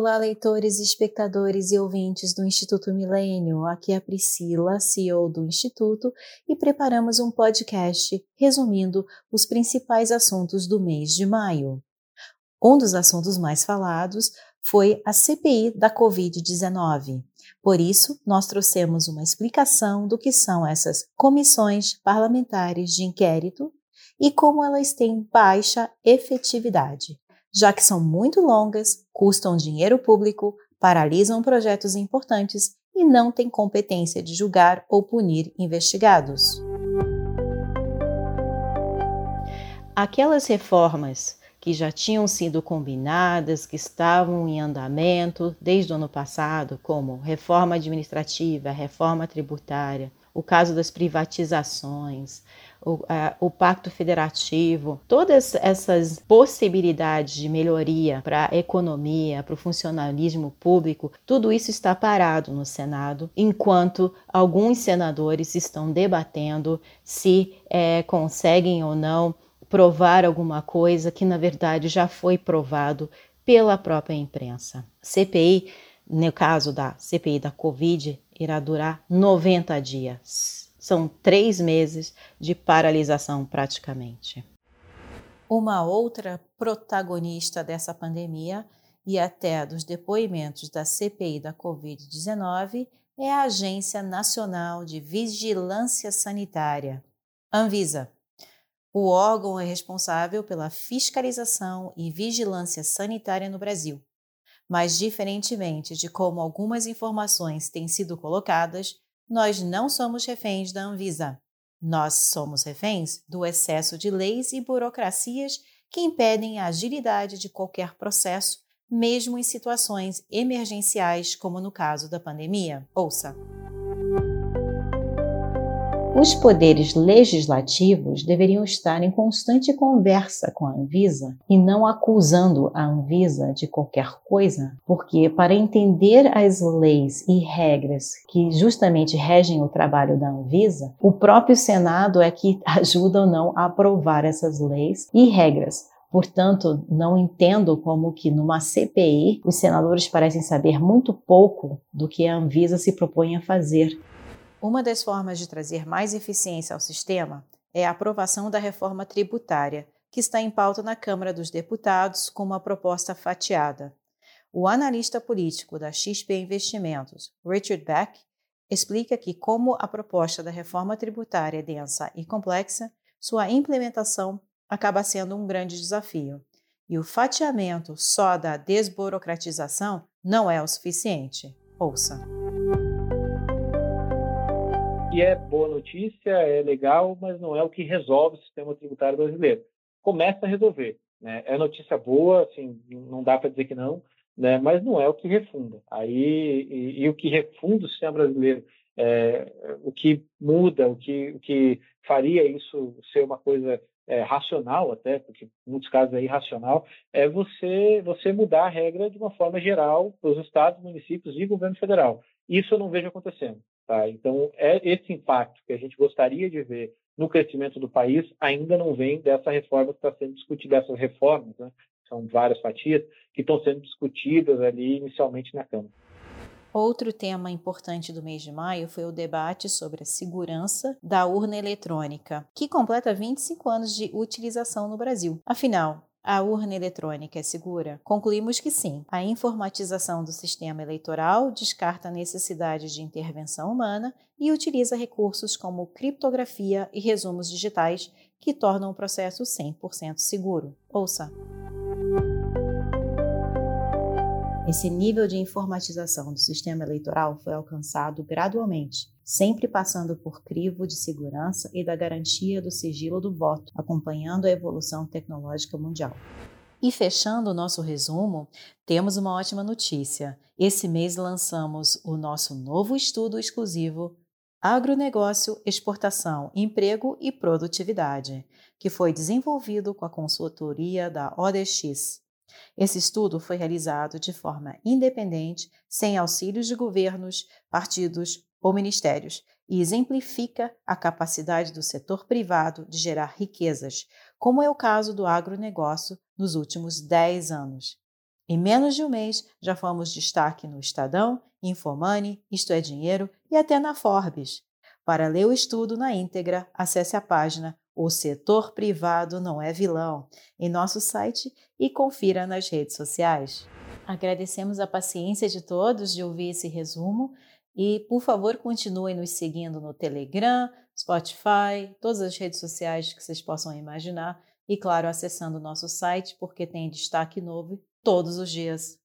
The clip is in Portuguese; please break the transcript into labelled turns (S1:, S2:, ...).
S1: Olá, leitores, espectadores e ouvintes do Instituto Milênio. Aqui é a Priscila, CEO do Instituto, e preparamos um podcast resumindo os principais assuntos do mês de maio. Um dos assuntos mais falados foi a CPI da Covid-19. Por isso, nós trouxemos uma explicação do que são essas comissões parlamentares de inquérito e como elas têm baixa efetividade já que são muito longas, custam dinheiro público, paralisam projetos importantes e não têm competência de julgar ou punir investigados. Aquelas reformas que já tinham sido combinadas, que estavam em andamento desde o ano passado, como reforma administrativa, reforma tributária, o caso das privatizações, o, o Pacto Federativo, todas essas possibilidades de melhoria para a economia, para o funcionalismo público, tudo isso está parado no Senado, enquanto alguns senadores estão debatendo se é, conseguem ou não provar alguma coisa que, na verdade, já foi provado pela própria imprensa. CPI, no caso da CPI da Covid, irá durar 90 dias. São três meses de paralisação praticamente. Uma outra protagonista dessa pandemia e até dos depoimentos da CPI da Covid-19 é a Agência Nacional de Vigilância Sanitária, Anvisa. O órgão é responsável pela fiscalização e vigilância sanitária no Brasil. Mas, diferentemente de como algumas informações têm sido colocadas, nós não somos reféns da Anvisa. Nós somos reféns do excesso de leis e burocracias que impedem a agilidade de qualquer processo, mesmo em situações emergenciais, como no caso da pandemia. Ouça! Os poderes legislativos deveriam estar em constante conversa com a Anvisa e não acusando a Anvisa de qualquer coisa, porque para entender as leis e regras que justamente regem o trabalho da Anvisa, o próprio Senado é que ajuda ou não a aprovar essas leis e regras. Portanto, não entendo como que numa CPI os senadores parecem saber muito pouco do que a Anvisa se propõe a fazer. Uma das formas de trazer mais eficiência ao sistema é a aprovação da reforma tributária, que está em pauta na Câmara dos Deputados com uma proposta fatiada. O analista político da XP Investimentos, Richard Beck, explica que, como a proposta da reforma tributária é densa e complexa, sua implementação acaba sendo um grande desafio. E o fatiamento só da desburocratização não é o suficiente. Ouça.
S2: É boa notícia, é legal, mas não é o que resolve o sistema tributário brasileiro. Começa a resolver. Né? É notícia boa, assim, não dá para dizer que não, né? mas não é o que refunda. Aí, e, e o que refunda o sistema brasileiro, é, o que muda, o que, o que faria isso ser uma coisa é, racional até, porque em muitos casos é irracional, é você, você mudar a regra de uma forma geral para os estados, municípios e governo federal. Isso eu não vejo acontecendo. Tá? Então, é esse impacto que a gente gostaria de ver no crescimento do país ainda não vem dessa reforma que está sendo discutida, dessas reformas, né? são várias fatias, que estão sendo discutidas ali inicialmente na Câmara.
S1: Outro tema importante do mês de maio foi o debate sobre a segurança da urna eletrônica, que completa 25 anos de utilização no Brasil. Afinal, a urna eletrônica é segura? Concluímos que sim. A informatização do sistema eleitoral descarta a necessidade de intervenção humana e utiliza recursos como criptografia e resumos digitais que tornam o processo 100% seguro. Ouça! Esse nível de informatização do sistema eleitoral foi alcançado gradualmente, sempre passando por crivo de segurança e da garantia do sigilo do voto, acompanhando a evolução tecnológica mundial. E fechando o nosso resumo, temos uma ótima notícia. Esse mês lançamos o nosso novo estudo exclusivo Agronegócio, Exportação, Emprego e Produtividade, que foi desenvolvido com a consultoria da ODX, esse estudo foi realizado de forma independente, sem auxílios de governos, partidos ou ministérios, e exemplifica a capacidade do setor privado de gerar riquezas, como é o caso do agronegócio nos últimos 10 anos. Em menos de um mês, já fomos destaque no Estadão, Infomoney, Isto é Dinheiro e até na Forbes. Para ler o estudo na íntegra, acesse a página O Setor Privado Não é Vilão em nosso site e confira nas redes sociais. Agradecemos a paciência de todos de ouvir esse resumo e, por favor, continuem nos seguindo no Telegram, Spotify, todas as redes sociais que vocês possam imaginar e, claro, acessando o nosso site, porque tem destaque novo todos os dias.